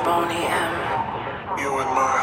Boney M. You and my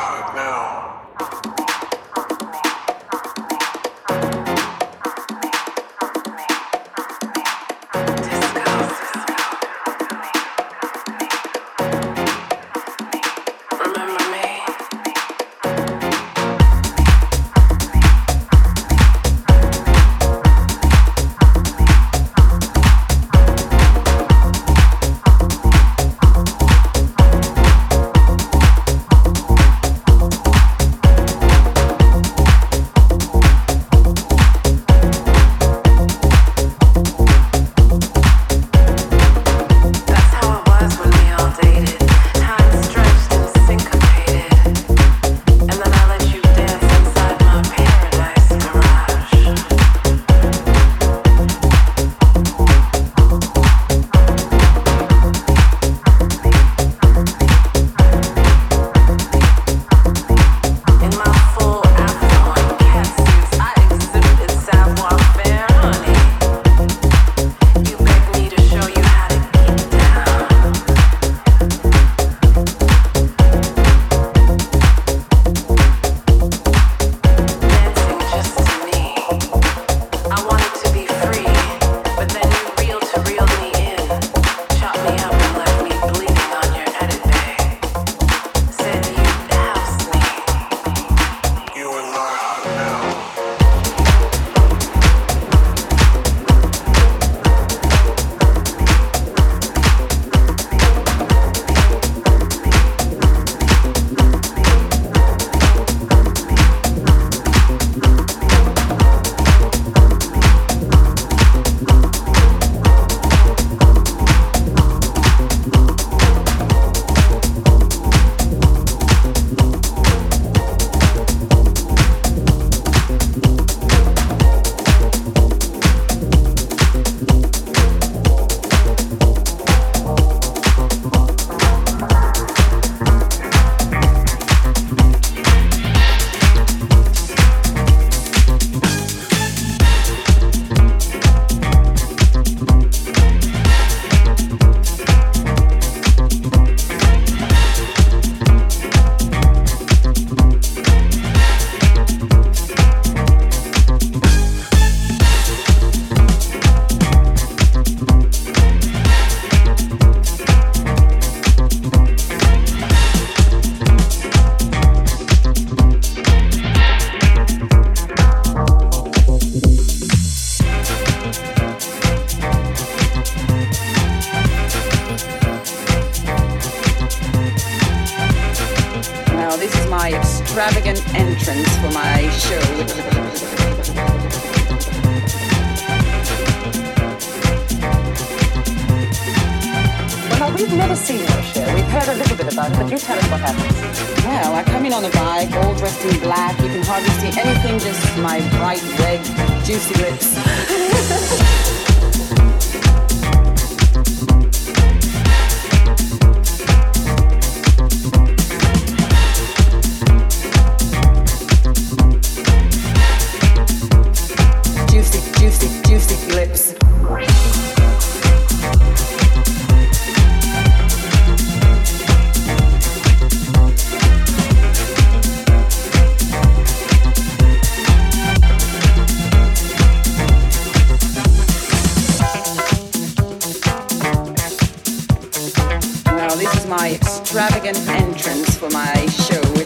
my extravagant entrance for my show.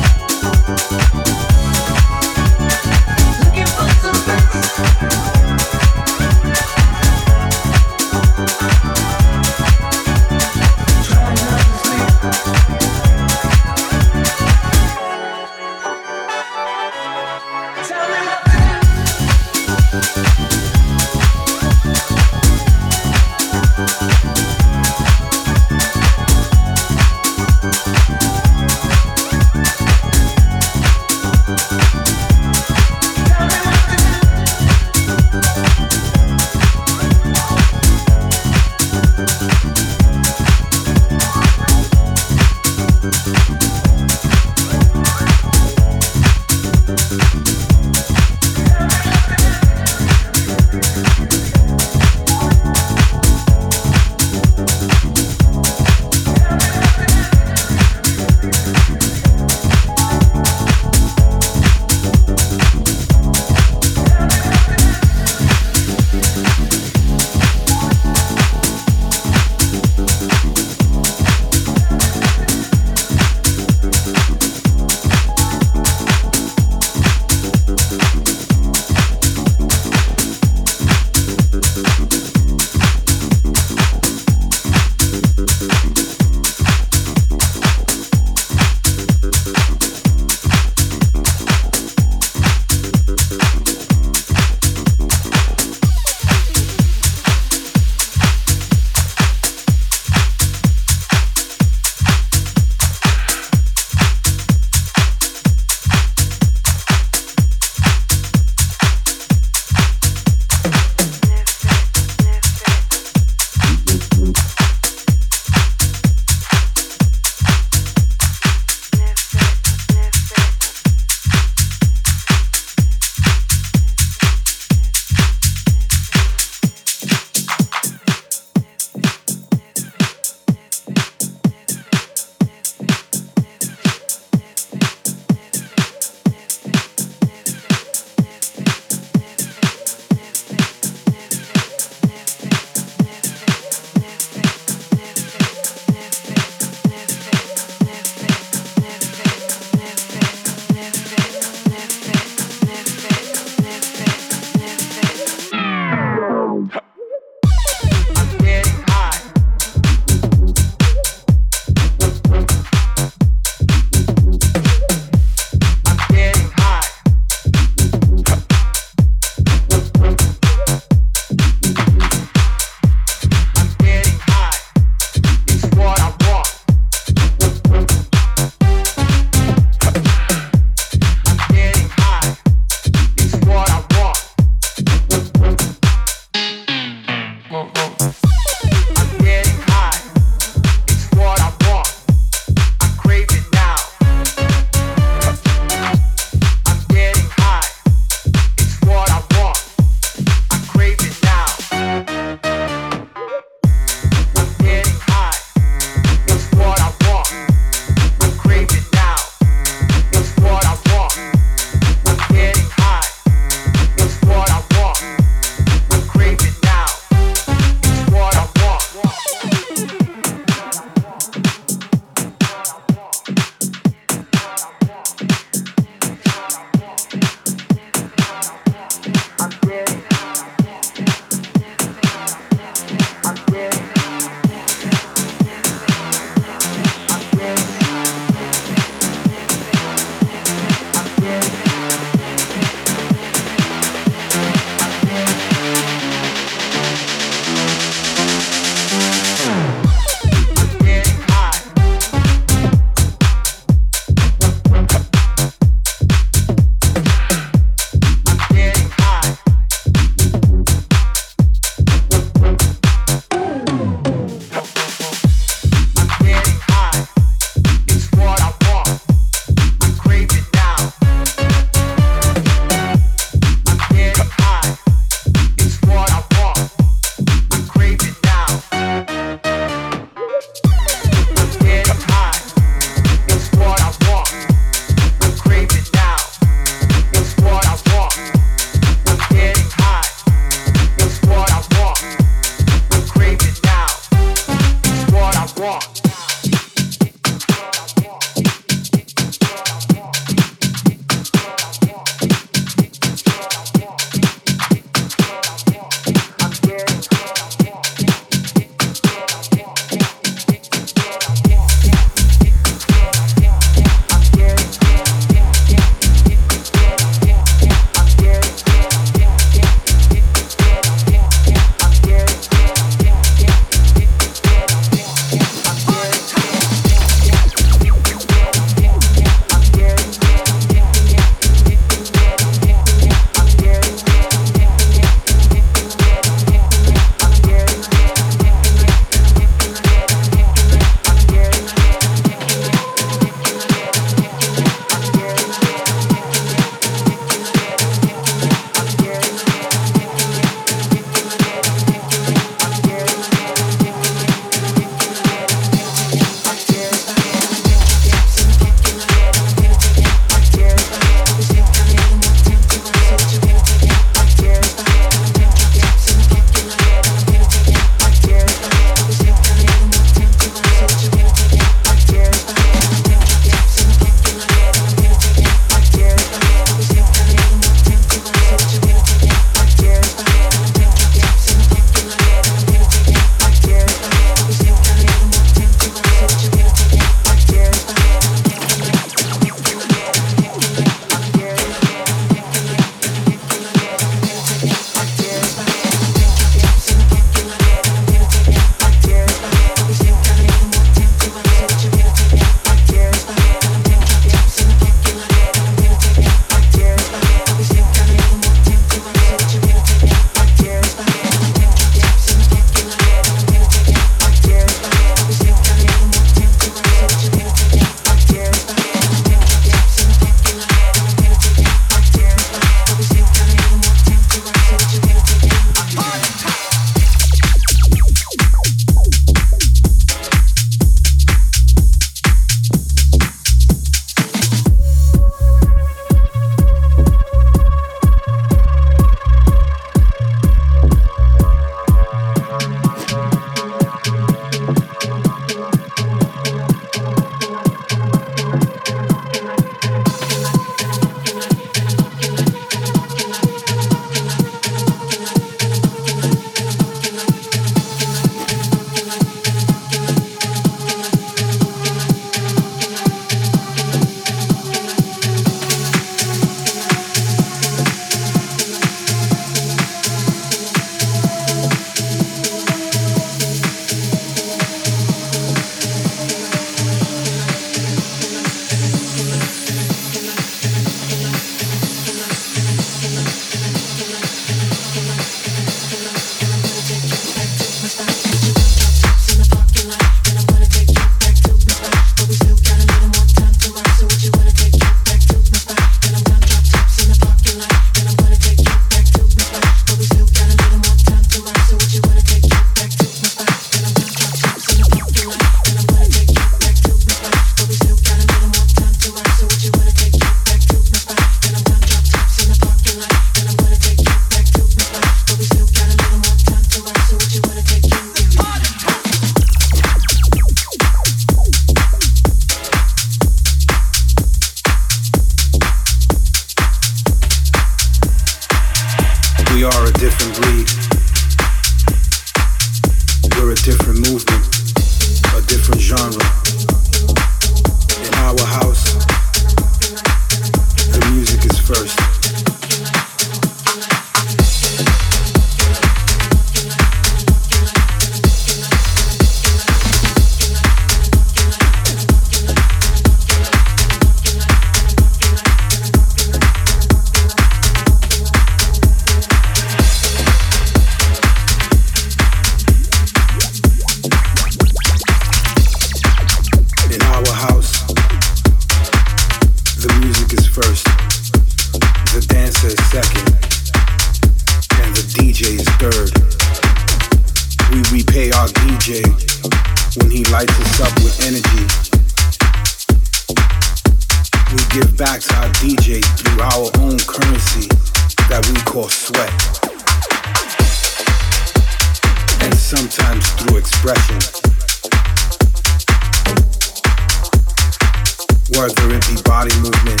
Whether it be body movement,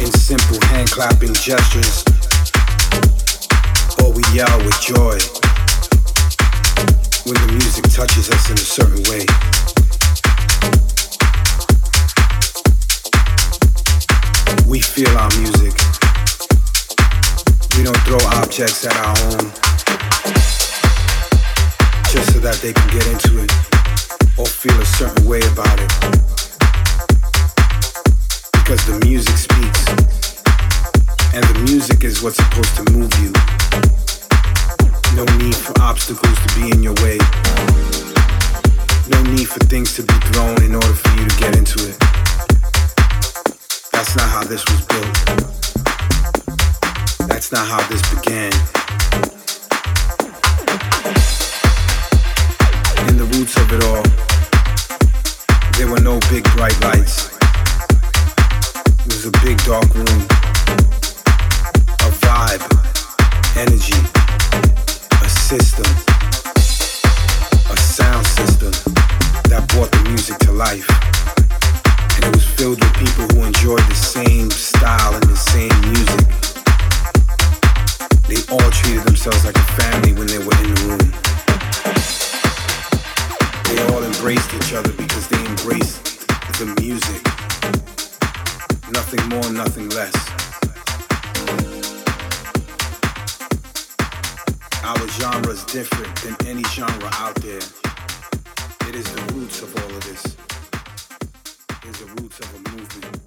in simple hand clapping gestures, or we yell with joy when the music touches us in a certain way. We feel our music. We don't throw objects at our home just so that they can get into it or feel a certain way about it. The music speaks, and the music is what's supposed to move you. No need for obstacles to be in your way. No need for things to be thrown in order for you to get into it. That's not how this was built. That's not how this began. In the roots of it all, there were no big bright lights. It was a big dark room. A vibe, energy, a system, a sound system that brought the music to life. And it was filled with people who enjoyed the same style and the same music. They all treated themselves like a family when they were in the room. They all embraced each other because they embraced the music. Nothing more, nothing less. Our genre is different than any genre out there. It is the roots of all of this. It is the roots of a movement.